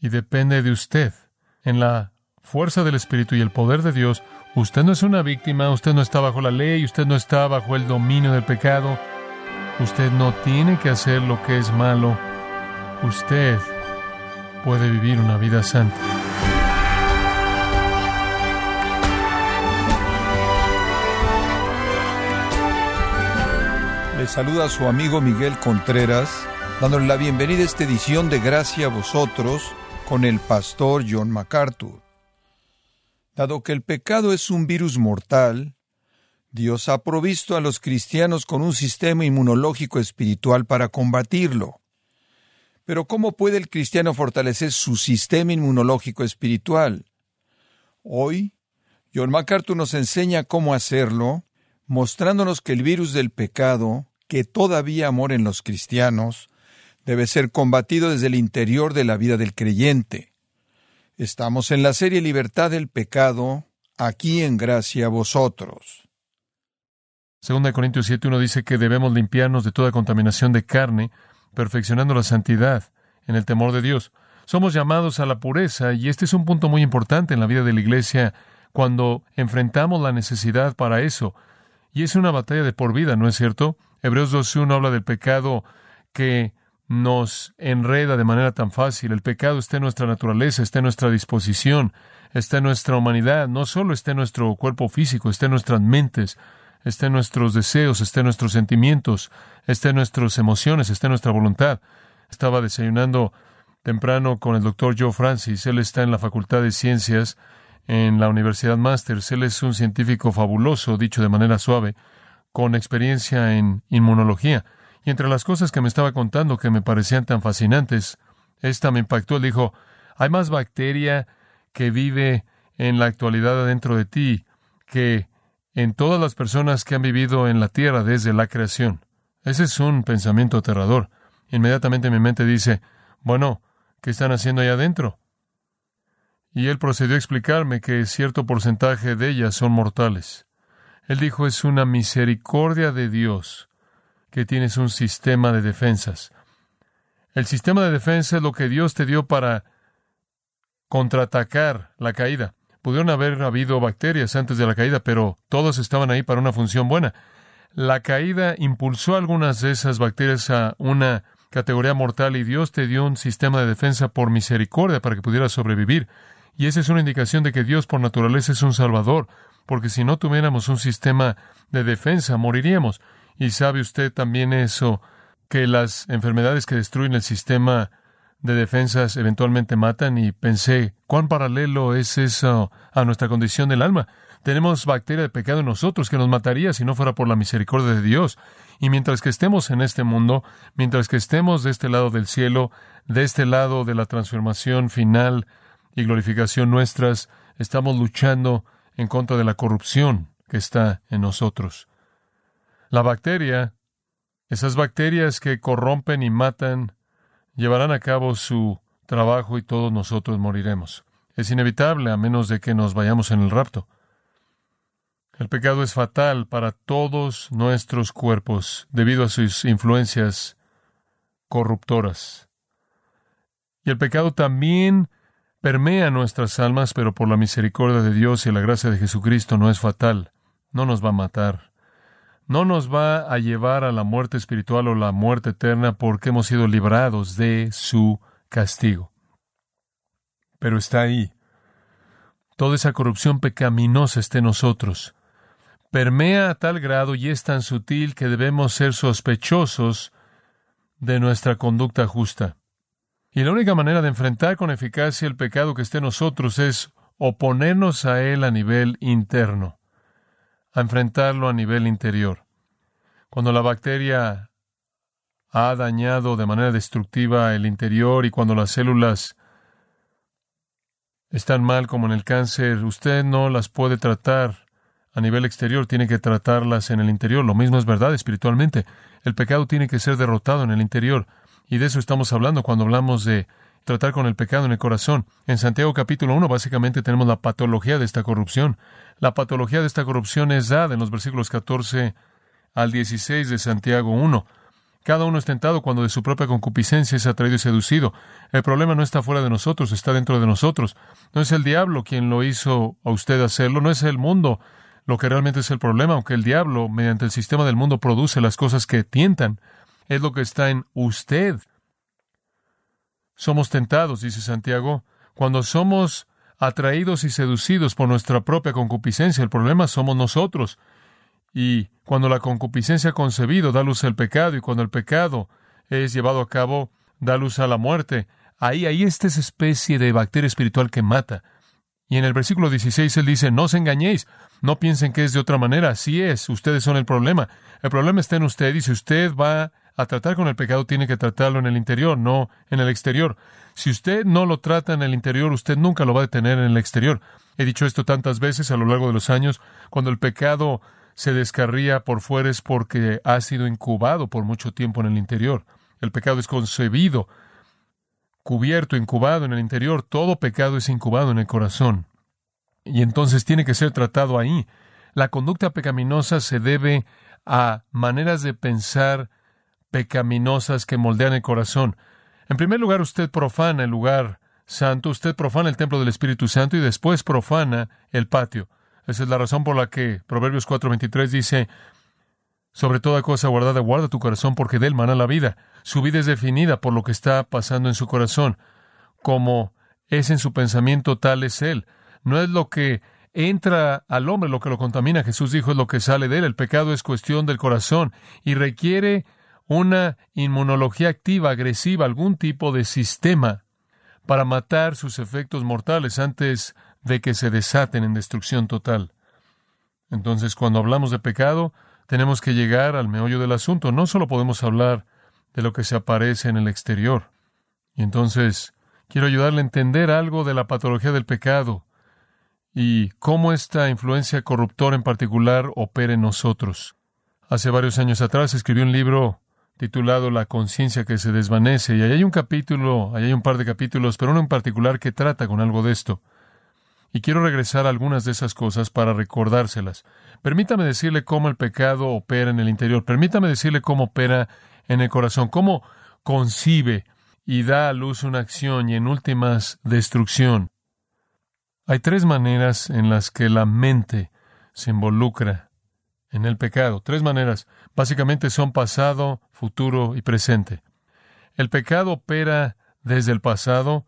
y depende de usted. En la fuerza del Espíritu y el poder de Dios, usted no es una víctima, usted no está bajo la ley, usted no está bajo el dominio del pecado, usted no tiene que hacer lo que es malo, usted puede vivir una vida santa. Le saluda a su amigo Miguel Contreras, dándole la bienvenida a esta edición de Gracia a vosotros con el pastor John MacArthur. Dado que el pecado es un virus mortal, Dios ha provisto a los cristianos con un sistema inmunológico espiritual para combatirlo. Pero ¿cómo puede el cristiano fortalecer su sistema inmunológico espiritual? Hoy, John MacArthur nos enseña cómo hacerlo, mostrándonos que el virus del pecado, que todavía mora en los cristianos, debe ser combatido desde el interior de la vida del creyente. Estamos en la serie Libertad del Pecado, aquí en gracia a vosotros. Segunda Corintios 7.1 dice que debemos limpiarnos de toda contaminación de carne, perfeccionando la santidad en el temor de Dios. Somos llamados a la pureza y este es un punto muy importante en la vida de la Iglesia cuando enfrentamos la necesidad para eso. Y es una batalla de por vida, ¿no es cierto? Hebreos 2.1 habla del pecado que nos enreda de manera tan fácil. El pecado está en nuestra naturaleza, está en nuestra disposición, está en nuestra humanidad, no solo está en nuestro cuerpo físico, está en nuestras mentes, está en nuestros deseos, está en nuestros sentimientos, está en nuestras emociones, está en nuestra voluntad. Estaba desayunando temprano con el doctor Joe Francis, él está en la Facultad de Ciencias en la Universidad Masters, él es un científico fabuloso, dicho de manera suave, con experiencia en inmunología. Y entre las cosas que me estaba contando que me parecían tan fascinantes, esta me impactó. Él dijo, hay más bacteria que vive en la actualidad adentro de ti que en todas las personas que han vivido en la tierra desde la creación. Ese es un pensamiento aterrador. Inmediatamente mi mente dice, bueno, ¿qué están haciendo allá adentro? Y él procedió a explicarme que cierto porcentaje de ellas son mortales. Él dijo, es una misericordia de Dios que tienes un sistema de defensas. El sistema de defensa es lo que Dios te dio para contraatacar la caída. Pudieron haber habido bacterias antes de la caída, pero todos estaban ahí para una función buena. La caída impulsó algunas de esas bacterias a una categoría mortal y Dios te dio un sistema de defensa por misericordia para que pudieras sobrevivir. Y esa es una indicación de que Dios por naturaleza es un salvador, porque si no tuviéramos un sistema de defensa, moriríamos. Y sabe usted también eso, que las enfermedades que destruyen el sistema de defensas eventualmente matan y pensé, ¿cuán paralelo es eso a nuestra condición del alma? Tenemos bacteria de pecado en nosotros que nos mataría si no fuera por la misericordia de Dios. Y mientras que estemos en este mundo, mientras que estemos de este lado del cielo, de este lado de la transformación final y glorificación nuestras, estamos luchando en contra de la corrupción que está en nosotros. La bacteria, esas bacterias que corrompen y matan, llevarán a cabo su trabajo y todos nosotros moriremos. Es inevitable a menos de que nos vayamos en el rapto. El pecado es fatal para todos nuestros cuerpos debido a sus influencias corruptoras. Y el pecado también permea nuestras almas, pero por la misericordia de Dios y la gracia de Jesucristo no es fatal, no nos va a matar no nos va a llevar a la muerte espiritual o la muerte eterna porque hemos sido librados de su castigo. Pero está ahí. Toda esa corrupción pecaminosa está en nosotros. Permea a tal grado y es tan sutil que debemos ser sospechosos de nuestra conducta justa. Y la única manera de enfrentar con eficacia el pecado que esté en nosotros es oponernos a él a nivel interno a enfrentarlo a nivel interior. Cuando la bacteria ha dañado de manera destructiva el interior y cuando las células están mal como en el cáncer, usted no las puede tratar a nivel exterior, tiene que tratarlas en el interior. Lo mismo es verdad espiritualmente. El pecado tiene que ser derrotado en el interior. Y de eso estamos hablando cuando hablamos de tratar con el pecado en el corazón. En Santiago capítulo 1 básicamente tenemos la patología de esta corrupción. La patología de esta corrupción es dada en los versículos 14 al 16 de Santiago 1. Cada uno es tentado cuando de su propia concupiscencia es atraído y seducido. El problema no está fuera de nosotros, está dentro de nosotros. No es el diablo quien lo hizo a usted hacerlo, no es el mundo lo que realmente es el problema, aunque el diablo, mediante el sistema del mundo, produce las cosas que tientan. Es lo que está en usted. Somos tentados, dice Santiago, cuando somos atraídos y seducidos por nuestra propia concupiscencia. El problema somos nosotros. Y cuando la concupiscencia ha concebido, da luz al pecado, y cuando el pecado es llevado a cabo, da luz a la muerte. Ahí, ahí está esa especie de bacteria espiritual que mata. Y en el versículo 16 él dice, no os engañéis, no piensen que es de otra manera, así es, ustedes son el problema. El problema está en usted y si usted va a tratar con el pecado, tiene que tratarlo en el interior, no en el exterior. Si usted no lo trata en el interior, usted nunca lo va a detener en el exterior. He dicho esto tantas veces a lo largo de los años. Cuando el pecado se descarría por fuera es porque ha sido incubado por mucho tiempo en el interior. El pecado es concebido, cubierto, incubado en el interior. Todo pecado es incubado en el corazón. Y entonces tiene que ser tratado ahí. La conducta pecaminosa se debe a maneras de pensar pecaminosas que moldean el corazón. En primer lugar, usted profana el lugar santo, usted profana el templo del Espíritu Santo y después profana el patio. Esa es la razón por la que Proverbios 4:23 dice, sobre toda cosa guardada, guarda tu corazón porque de él mana la vida. Su vida es definida por lo que está pasando en su corazón. Como es en su pensamiento, tal es él. No es lo que entra al hombre lo que lo contamina. Jesús dijo es lo que sale de él. El pecado es cuestión del corazón y requiere una inmunología activa, agresiva, algún tipo de sistema para matar sus efectos mortales antes de que se desaten en destrucción total. Entonces, cuando hablamos de pecado, tenemos que llegar al meollo del asunto. No solo podemos hablar de lo que se aparece en el exterior. Y entonces, quiero ayudarle a entender algo de la patología del pecado y cómo esta influencia corruptora en particular opera en nosotros. Hace varios años atrás escribí un libro titulado La conciencia que se desvanece. Y ahí hay un capítulo, ahí hay un par de capítulos, pero uno en particular que trata con algo de esto. Y quiero regresar a algunas de esas cosas para recordárselas. Permítame decirle cómo el pecado opera en el interior. Permítame decirle cómo opera en el corazón, cómo concibe y da a luz una acción y en últimas destrucción. Hay tres maneras en las que la mente se involucra en el pecado. Tres maneras. Básicamente son pasado, futuro y presente. El pecado opera desde el pasado,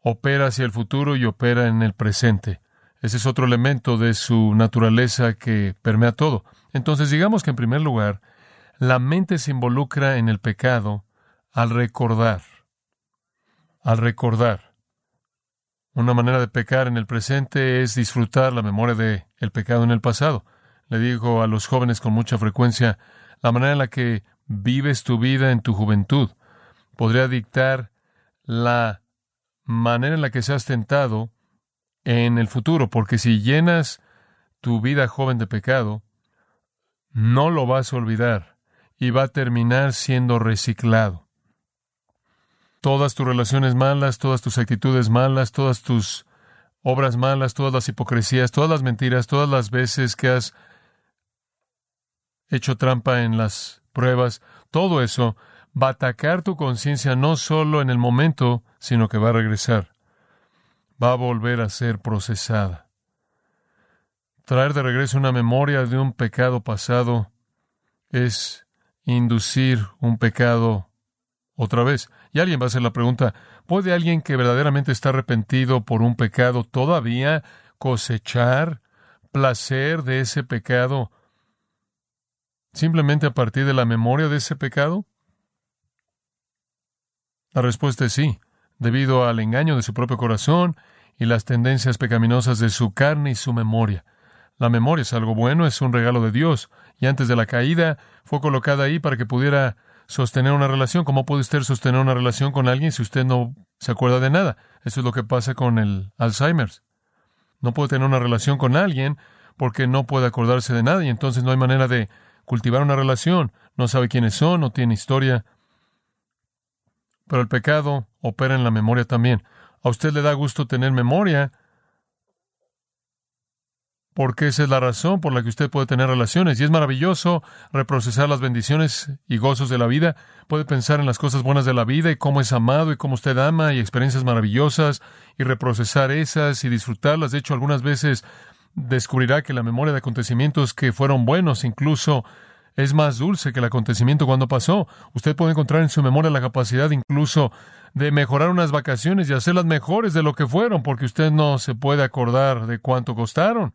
opera hacia el futuro y opera en el presente. Ese es otro elemento de su naturaleza que permea todo. Entonces, digamos que en primer lugar, la mente se involucra en el pecado al recordar. Al recordar. Una manera de pecar en el presente es disfrutar la memoria de el pecado en el pasado. Le digo a los jóvenes con mucha frecuencia, la manera en la que vives tu vida en tu juventud podría dictar la manera en la que seas tentado en el futuro, porque si llenas tu vida joven de pecado, no lo vas a olvidar y va a terminar siendo reciclado. Todas tus relaciones malas, todas tus actitudes malas, todas tus obras malas, todas las hipocresías, todas las mentiras, todas las veces que has hecho trampa en las pruebas, todo eso va a atacar tu conciencia no solo en el momento, sino que va a regresar. Va a volver a ser procesada. Traer de regreso una memoria de un pecado pasado es inducir un pecado otra vez. Y alguien va a hacer la pregunta, ¿puede alguien que verdaderamente está arrepentido por un pecado todavía cosechar placer de ese pecado simplemente a partir de la memoria de ese pecado? La respuesta es sí, debido al engaño de su propio corazón y las tendencias pecaminosas de su carne y su memoria. La memoria es algo bueno, es un regalo de Dios, y antes de la caída fue colocada ahí para que pudiera sostener una relación. ¿Cómo puede usted sostener una relación con alguien si usted no se acuerda de nada? Eso es lo que pasa con el Alzheimer. No puede tener una relación con alguien porque no puede acordarse de nada y entonces no hay manera de cultivar una relación, no sabe quiénes son, no tiene historia. Pero el pecado opera en la memoria también. A usted le da gusto tener memoria porque esa es la razón por la que usted puede tener relaciones. Y es maravilloso reprocesar las bendiciones y gozos de la vida. Puede pensar en las cosas buenas de la vida y cómo es amado y cómo usted ama y experiencias maravillosas y reprocesar esas y disfrutarlas. De hecho, algunas veces descubrirá que la memoria de acontecimientos que fueron buenos incluso es más dulce que el acontecimiento cuando pasó. Usted puede encontrar en su memoria la capacidad incluso de mejorar unas vacaciones y hacerlas mejores de lo que fueron, porque usted no se puede acordar de cuánto costaron.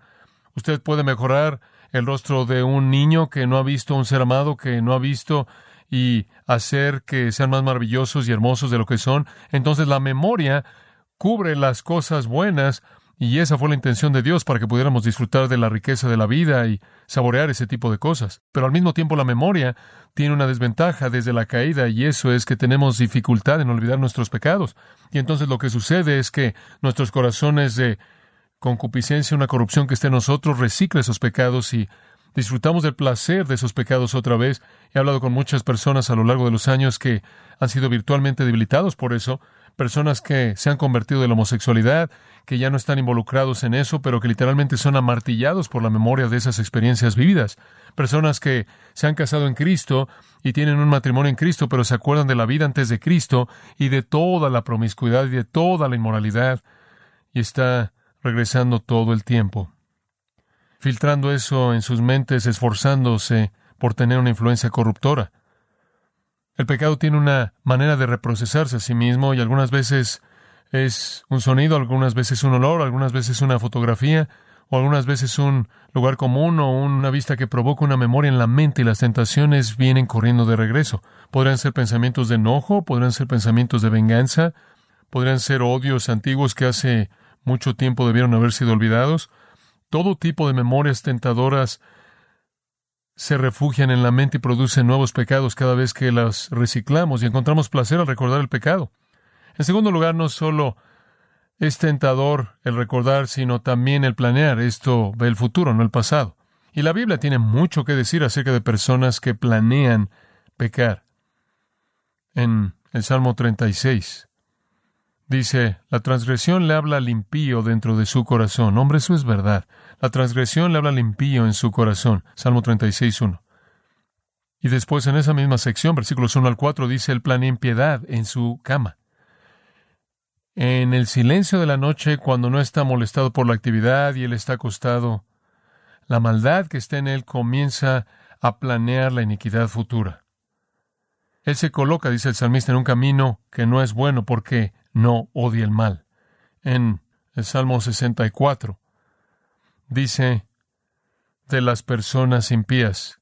Usted puede mejorar el rostro de un niño que no ha visto un ser amado, que no ha visto y hacer que sean más maravillosos y hermosos de lo que son. Entonces la memoria cubre las cosas buenas y esa fue la intención de Dios para que pudiéramos disfrutar de la riqueza de la vida y saborear ese tipo de cosas. Pero al mismo tiempo la memoria tiene una desventaja desde la caída y eso es que tenemos dificultad en olvidar nuestros pecados. Y entonces lo que sucede es que nuestros corazones de concupiscencia, una corrupción que esté en nosotros, recicla esos pecados y disfrutamos del placer de esos pecados otra vez. He hablado con muchas personas a lo largo de los años que han sido virtualmente debilitados por eso, personas que se han convertido de la homosexualidad, que ya no están involucrados en eso, pero que literalmente son amartillados por la memoria de esas experiencias vividas. Personas que se han casado en Cristo y tienen un matrimonio en Cristo, pero se acuerdan de la vida antes de Cristo y de toda la promiscuidad y de toda la inmoralidad. Y está regresando todo el tiempo, filtrando eso en sus mentes, esforzándose por tener una influencia corruptora. El pecado tiene una manera de reprocesarse a sí mismo y algunas veces es un sonido, algunas veces un olor, algunas veces una fotografía, o algunas veces un lugar común o una vista que provoca una memoria en la mente y las tentaciones vienen corriendo de regreso. Podrían ser pensamientos de enojo, podrían ser pensamientos de venganza, podrían ser odios antiguos que hace mucho tiempo debieron haber sido olvidados. Todo tipo de memorias tentadoras se refugian en la mente y producen nuevos pecados cada vez que las reciclamos y encontramos placer al recordar el pecado. En segundo lugar, no solo es tentador el recordar, sino también el planear. Esto ve el futuro, no el pasado. Y la Biblia tiene mucho que decir acerca de personas que planean pecar. En el Salmo 36, Dice, la transgresión le habla al impío dentro de su corazón. Hombre, eso es verdad. La transgresión le habla al impío en su corazón. Salmo 36.1. Y después en esa misma sección, versículos 1 al 4, dice, el plan impiedad en su cama. En el silencio de la noche, cuando no está molestado por la actividad y él está acostado, la maldad que está en él comienza a planear la iniquidad futura. Él se coloca, dice el salmista, en un camino que no es bueno porque no odia el mal. En el Salmo 64 dice de las personas impías,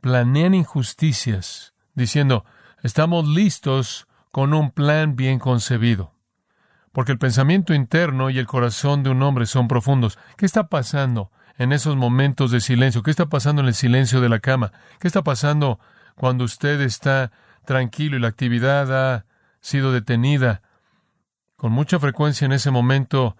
planean injusticias, diciendo, estamos listos con un plan bien concebido. Porque el pensamiento interno y el corazón de un hombre son profundos. ¿Qué está pasando en esos momentos de silencio? ¿Qué está pasando en el silencio de la cama? ¿Qué está pasando cuando usted está tranquilo y la actividad ha sido detenida con mucha frecuencia en ese momento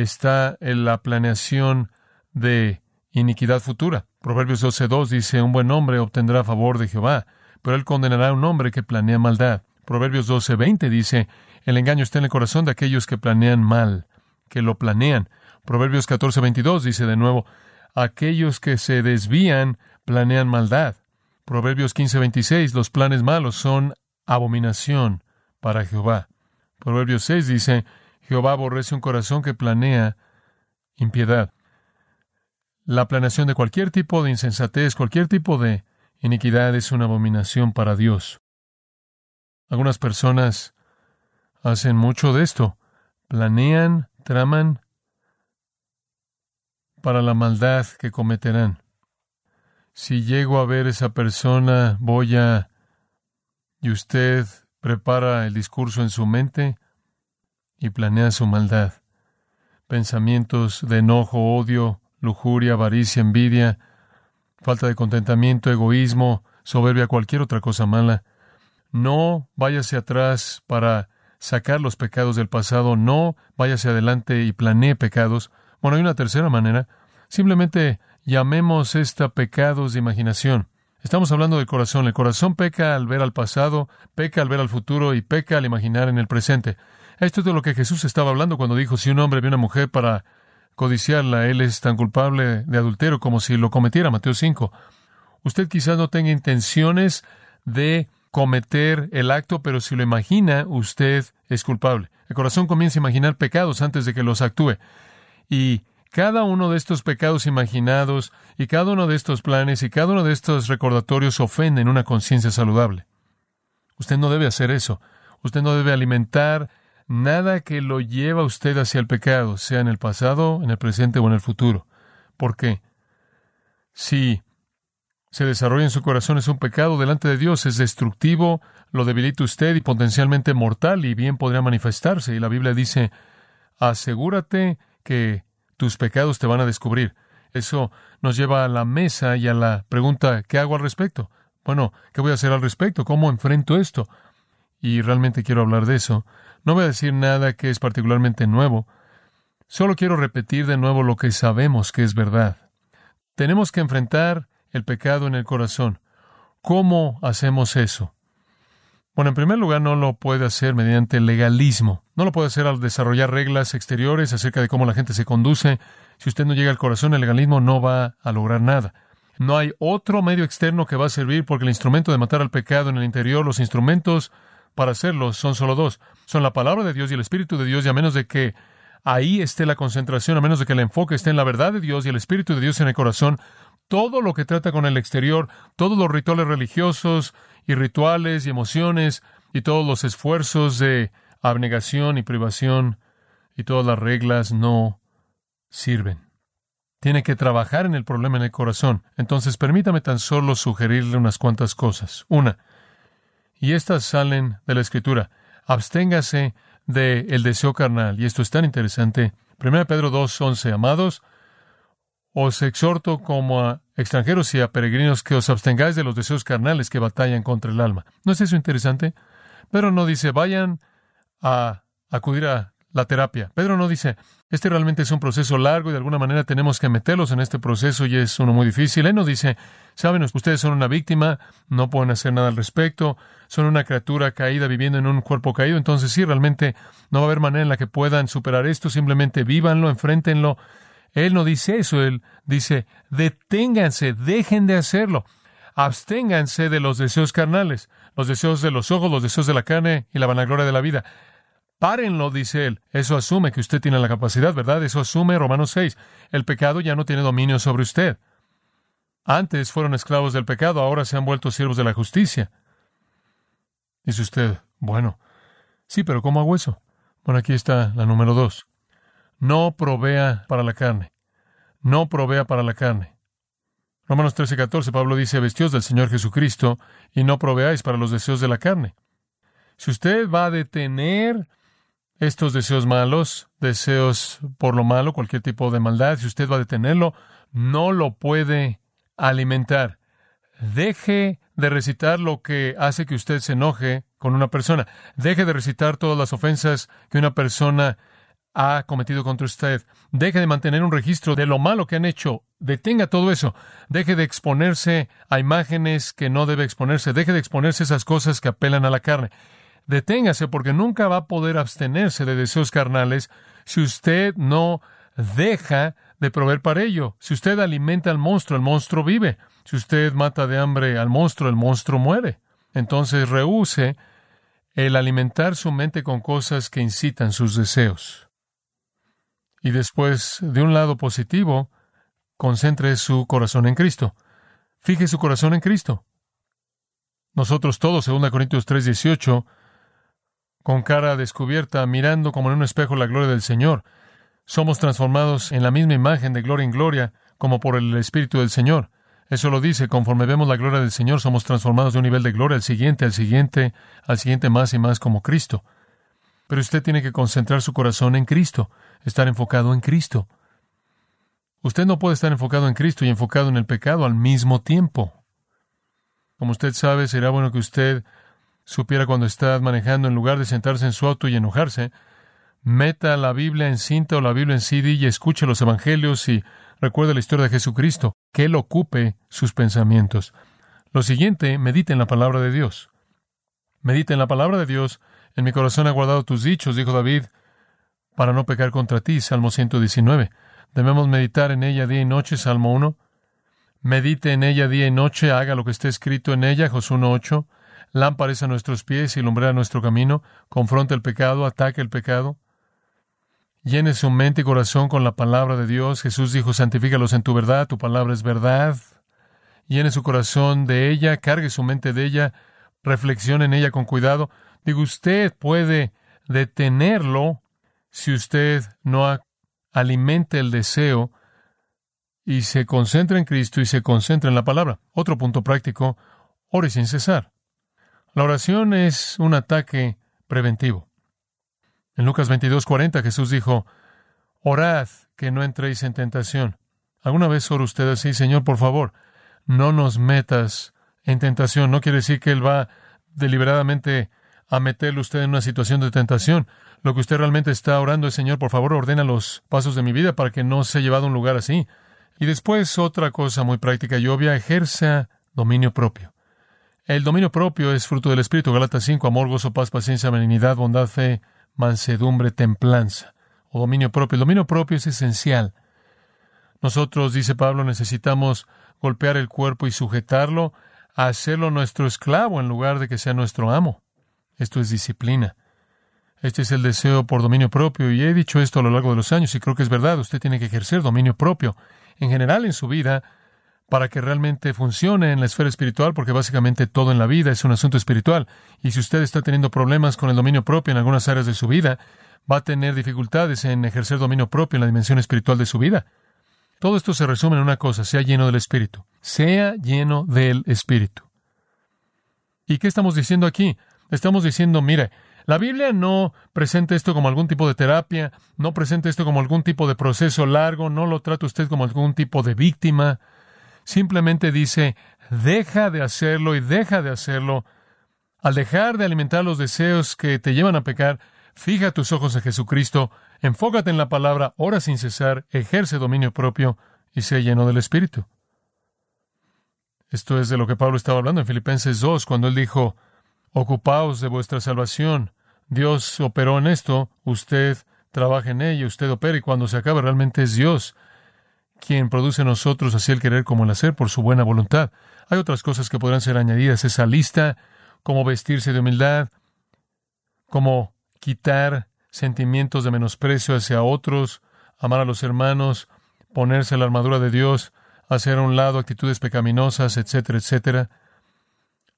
está en la planeación de iniquidad futura. Proverbios 12.2 dice, un buen hombre obtendrá favor de Jehová, pero él condenará a un hombre que planea maldad. Proverbios 12.20 dice, el engaño está en el corazón de aquellos que planean mal, que lo planean. Proverbios 14.22 dice de nuevo, aquellos que se desvían planean maldad. Proverbios 15.26, los planes malos son abominación para Jehová. Proverbios 6 dice, Jehová aborrece un corazón que planea impiedad. La planeación de cualquier tipo de insensatez, cualquier tipo de iniquidad es una abominación para Dios. Algunas personas hacen mucho de esto. Planean, traman para la maldad que cometerán. Si llego a ver esa persona, voy a... y usted prepara el discurso en su mente y planea su maldad. Pensamientos de enojo, odio, lujuria, avaricia, envidia, falta de contentamiento, egoísmo, soberbia, cualquier otra cosa mala. No váyase atrás para sacar los pecados del pasado, no váyase adelante y planee pecados. Bueno, hay una tercera manera. Simplemente llamemos esta pecados de imaginación. Estamos hablando del corazón. El corazón peca al ver al pasado, peca al ver al futuro y peca al imaginar en el presente. Esto es de lo que Jesús estaba hablando cuando dijo, si un hombre ve una mujer para codiciarla. Él es tan culpable de adulterio como si lo cometiera, Mateo 5. Usted quizás no tenga intenciones de cometer el acto, pero si lo imagina, usted es culpable. El corazón comienza a imaginar pecados antes de que los actúe. Y cada uno de estos pecados imaginados y cada uno de estos planes y cada uno de estos recordatorios ofenden una conciencia saludable. Usted no debe hacer eso. Usted no debe alimentar nada que lo lleva a usted hacia el pecado, sea en el pasado, en el presente o en el futuro. ¿Por qué? Si se desarrolla en su corazón es un pecado delante de Dios, es destructivo, lo debilita usted y potencialmente mortal y bien podría manifestarse. Y la Biblia dice, asegúrate que tus pecados te van a descubrir. Eso nos lleva a la mesa y a la pregunta, ¿qué hago al respecto? Bueno, ¿qué voy a hacer al respecto? ¿Cómo enfrento esto? Y realmente quiero hablar de eso. No voy a decir nada que es particularmente nuevo. Solo quiero repetir de nuevo lo que sabemos que es verdad. Tenemos que enfrentar el pecado en el corazón. ¿Cómo hacemos eso? Bueno, en primer lugar, no lo puede hacer mediante legalismo. No lo puede hacer al desarrollar reglas exteriores acerca de cómo la gente se conduce. Si usted no llega al corazón, el legalismo no va a lograr nada. No hay otro medio externo que va a servir porque el instrumento de matar al pecado en el interior, los instrumentos para hacerlo son solo dos. Son la palabra de Dios y el Espíritu de Dios y a menos de que ahí esté la concentración, a menos de que el enfoque esté en la verdad de Dios y el Espíritu de Dios en el corazón, todo lo que trata con el exterior, todos los rituales religiosos y rituales y emociones y todos los esfuerzos de abnegación y privación y todas las reglas no sirven. Tiene que trabajar en el problema en el corazón. Entonces permítame tan solo sugerirle unas cuantas cosas. Una, y estas salen de la Escritura. Absténgase del deseo carnal. Y esto es tan interesante. 1 Pedro 2, 11. Amados, os exhorto como a extranjeros y a peregrinos que os abstengáis de los deseos carnales que batallan contra el alma. ¿No es eso interesante? Pedro no dice vayan a acudir a la terapia. Pedro no dice, este realmente es un proceso largo y de alguna manera tenemos que meterlos en este proceso y es uno muy difícil. Él no dice, saben, ustedes son una víctima, no pueden hacer nada al respecto, son una criatura caída viviendo en un cuerpo caído, entonces sí, realmente no va a haber manera en la que puedan superar esto, simplemente vívanlo, enfréntenlo él no dice eso, él dice, deténganse, dejen de hacerlo, absténganse de los deseos carnales, los deseos de los ojos, los deseos de la carne y la vanagloria de la vida. Párenlo, dice él. Eso asume que usted tiene la capacidad, ¿verdad? Eso asume Romanos 6. El pecado ya no tiene dominio sobre usted. Antes fueron esclavos del pecado, ahora se han vuelto siervos de la justicia. Dice usted, bueno, sí, pero ¿cómo hago eso? Bueno, aquí está la número dos no provea para la carne. No provea para la carne. Romanos 13, 14, Pablo dice, vestidos del Señor Jesucristo y no proveáis para los deseos de la carne. Si usted va a detener estos deseos malos, deseos por lo malo, cualquier tipo de maldad, si usted va a detenerlo, no lo puede alimentar. Deje de recitar lo que hace que usted se enoje con una persona. Deje de recitar todas las ofensas que una persona ha cometido contra usted. Deje de mantener un registro de lo malo que han hecho. Detenga todo eso. Deje de exponerse a imágenes que no debe exponerse. Deje de exponerse a esas cosas que apelan a la carne. Deténgase porque nunca va a poder abstenerse de deseos carnales si usted no deja de proveer para ello. Si usted alimenta al monstruo, el monstruo vive. Si usted mata de hambre al monstruo, el monstruo muere. Entonces rehúse el alimentar su mente con cosas que incitan sus deseos y después, de un lado positivo, concentre su corazón en Cristo. Fije su corazón en Cristo. Nosotros todos, 2 Corintios 3:18, con cara descubierta, mirando como en un espejo la gloria del Señor, somos transformados en la misma imagen de gloria en gloria, como por el Espíritu del Señor. Eso lo dice, conforme vemos la gloria del Señor, somos transformados de un nivel de gloria al siguiente, al siguiente, al siguiente más y más como Cristo. Pero usted tiene que concentrar su corazón en Cristo, estar enfocado en Cristo. Usted no puede estar enfocado en Cristo y enfocado en el pecado al mismo tiempo. Como usted sabe, será bueno que usted supiera cuando está manejando, en lugar de sentarse en su auto y enojarse, meta la Biblia en cinta o la Biblia en CD y escuche los evangelios y recuerde la historia de Jesucristo, que Él ocupe sus pensamientos. Lo siguiente, medite en la palabra de Dios. Medite en la palabra de Dios en mi corazón he guardado tus dichos, dijo David, para no pecar contra ti. Salmo 119. Debemos meditar en ella día y noche, Salmo 1. Medite en ella día y noche, haga lo que esté escrito en ella, Josué 1.8. Lámpara a nuestros pies y lumbrera nuestro camino. Confronta el pecado, ataque el pecado. Llene su mente y corazón con la palabra de Dios. Jesús dijo, santifícalos en tu verdad, tu palabra es verdad. Llene su corazón de ella, cargue su mente de ella, reflexione en ella con cuidado. Digo, usted puede detenerlo si usted no alimenta el deseo y se concentra en Cristo y se concentra en la palabra. Otro punto práctico, ore sin cesar. La oración es un ataque preventivo. En Lucas 22:40 Jesús dijo, Orad que no entréis en tentación. ¿Alguna vez ora usted así, Señor, por favor, no nos metas en tentación? No quiere decir que Él va deliberadamente a meterle usted en una situación de tentación. Lo que usted realmente está orando es, Señor, por favor, ordena los pasos de mi vida para que no sea llevado a un lugar así. Y después otra cosa muy práctica y obvia, ejerza dominio propio. El dominio propio es fruto del Espíritu. Galatas 5, amor, gozo, paz, paciencia, benignidad, bondad, fe, mansedumbre, templanza. O dominio propio. El dominio propio es esencial. Nosotros, dice Pablo, necesitamos golpear el cuerpo y sujetarlo, hacerlo nuestro esclavo en lugar de que sea nuestro amo. Esto es disciplina. Este es el deseo por dominio propio, y he dicho esto a lo largo de los años, y creo que es verdad, usted tiene que ejercer dominio propio en general en su vida para que realmente funcione en la esfera espiritual, porque básicamente todo en la vida es un asunto espiritual, y si usted está teniendo problemas con el dominio propio en algunas áreas de su vida, va a tener dificultades en ejercer dominio propio en la dimensión espiritual de su vida. Todo esto se resume en una cosa, sea lleno del Espíritu, sea lleno del Espíritu. ¿Y qué estamos diciendo aquí? Estamos diciendo, mire, la Biblia no presenta esto como algún tipo de terapia, no presenta esto como algún tipo de proceso largo, no lo trata usted como algún tipo de víctima. Simplemente dice, deja de hacerlo y deja de hacerlo. Al dejar de alimentar los deseos que te llevan a pecar, fija tus ojos en Jesucristo, enfócate en la palabra, ora sin cesar, ejerce dominio propio y sé lleno del Espíritu. Esto es de lo que Pablo estaba hablando en Filipenses 2, cuando él dijo, Ocupaos de vuestra salvación. Dios operó en esto, usted trabaja en ello, usted opera y cuando se acaba realmente es Dios quien produce nosotros así el querer como el hacer por su buena voluntad. Hay otras cosas que podrán ser añadidas a esa lista, como vestirse de humildad, como quitar sentimientos de menosprecio hacia otros, amar a los hermanos, ponerse la armadura de Dios, hacer a un lado actitudes pecaminosas, etcétera, etcétera.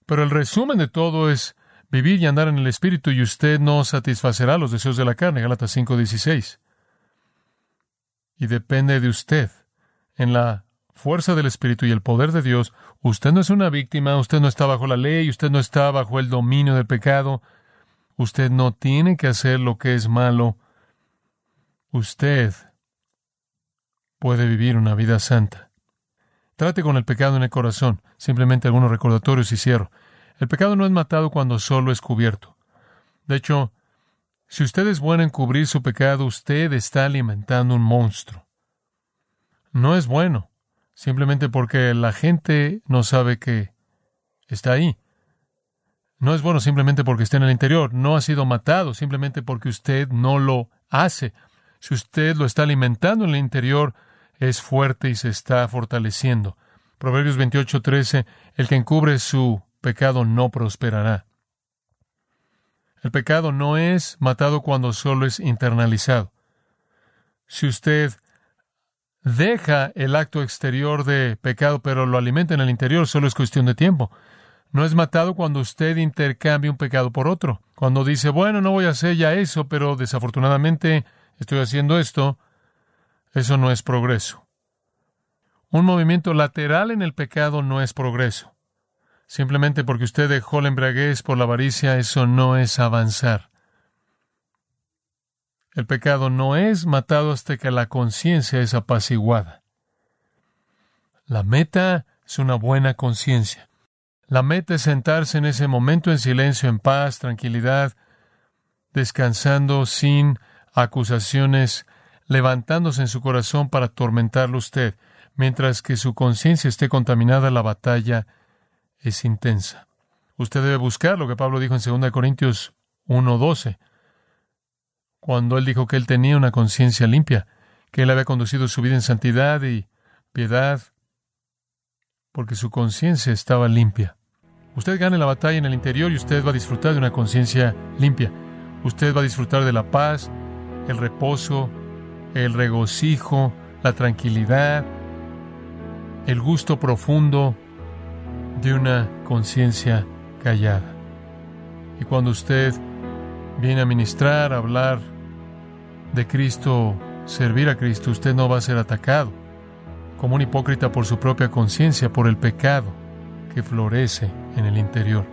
Pero el resumen de todo es vivir y andar en el Espíritu y usted no satisfacerá los deseos de la carne. Gálatas 5:16. Y depende de usted. En la fuerza del Espíritu y el poder de Dios, usted no es una víctima, usted no está bajo la ley, usted no está bajo el dominio del pecado, usted no tiene que hacer lo que es malo. Usted puede vivir una vida santa. Trate con el pecado en el corazón. Simplemente algunos recordatorios y cierro. El pecado no es matado cuando solo es cubierto. De hecho, si usted es bueno en cubrir su pecado, usted está alimentando un monstruo. No es bueno, simplemente porque la gente no sabe que está ahí. No es bueno simplemente porque está en el interior. No ha sido matado simplemente porque usted no lo hace. Si usted lo está alimentando en el interior, es fuerte y se está fortaleciendo. Proverbios 28:13, el que encubre su pecado no prosperará. El pecado no es matado cuando solo es internalizado. Si usted deja el acto exterior de pecado, pero lo alimenta en el interior, solo es cuestión de tiempo. No es matado cuando usted intercambia un pecado por otro. Cuando dice, bueno, no voy a hacer ya eso, pero desafortunadamente estoy haciendo esto, eso no es progreso. Un movimiento lateral en el pecado no es progreso. Simplemente porque usted dejó la embriaguez por la avaricia, eso no es avanzar. El pecado no es matado hasta que la conciencia es apaciguada. La meta es una buena conciencia. La meta es sentarse en ese momento en silencio, en paz, tranquilidad, descansando sin acusaciones levantándose en su corazón para atormentarlo usted, mientras que su conciencia esté contaminada, la batalla es intensa. Usted debe buscar lo que Pablo dijo en 2 Corintios 1:12, cuando él dijo que él tenía una conciencia limpia, que Él había conducido su vida en santidad y piedad, porque su conciencia estaba limpia. Usted gane la batalla en el interior y usted va a disfrutar de una conciencia limpia. Usted va a disfrutar de la paz, el reposo, el regocijo, la tranquilidad, el gusto profundo de una conciencia callada. Y cuando usted viene a ministrar, a hablar de Cristo, servir a Cristo, usted no va a ser atacado como un hipócrita por su propia conciencia, por el pecado que florece en el interior.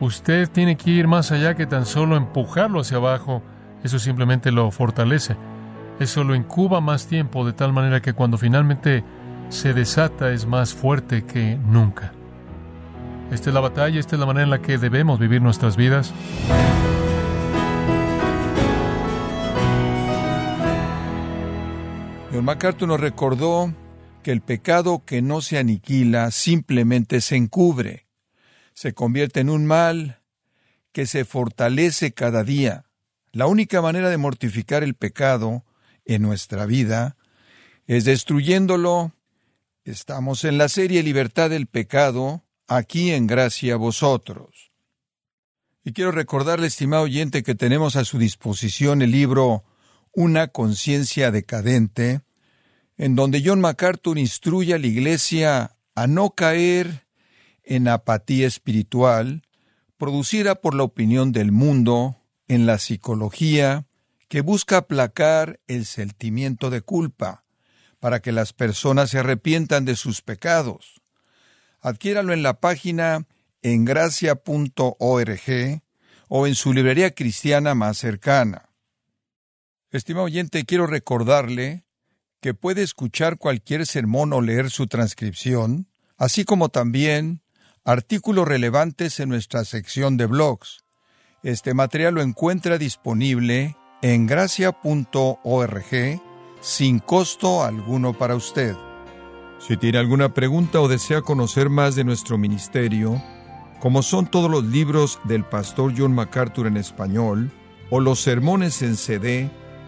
Usted tiene que ir más allá que tan solo empujarlo hacia abajo, eso simplemente lo fortalece. Eso lo incuba más tiempo de tal manera que cuando finalmente se desata es más fuerte que nunca. Esta es la batalla, esta es la manera en la que debemos vivir nuestras vidas. John MacArthur nos recordó que el pecado que no se aniquila simplemente se encubre, se convierte en un mal que se fortalece cada día. La única manera de mortificar el pecado en nuestra vida es destruyéndolo. Estamos en la serie Libertad del Pecado, aquí en Gracia a vosotros. Y quiero recordarle, estimado oyente, que tenemos a su disposición el libro Una conciencia decadente, en donde John MacArthur instruye a la Iglesia a no caer en apatía espiritual, producida por la opinión del mundo, en la psicología, que busca aplacar el sentimiento de culpa, para que las personas se arrepientan de sus pecados. Adquiéralo en la página engracia.org o en su librería cristiana más cercana. Estimado oyente, quiero recordarle que puede escuchar cualquier sermón o leer su transcripción, así como también artículos relevantes en nuestra sección de blogs. Este material lo encuentra disponible en gracia.org sin costo alguno para usted. Si tiene alguna pregunta o desea conocer más de nuestro ministerio, como son todos los libros del pastor John MacArthur en español, o los sermones en CD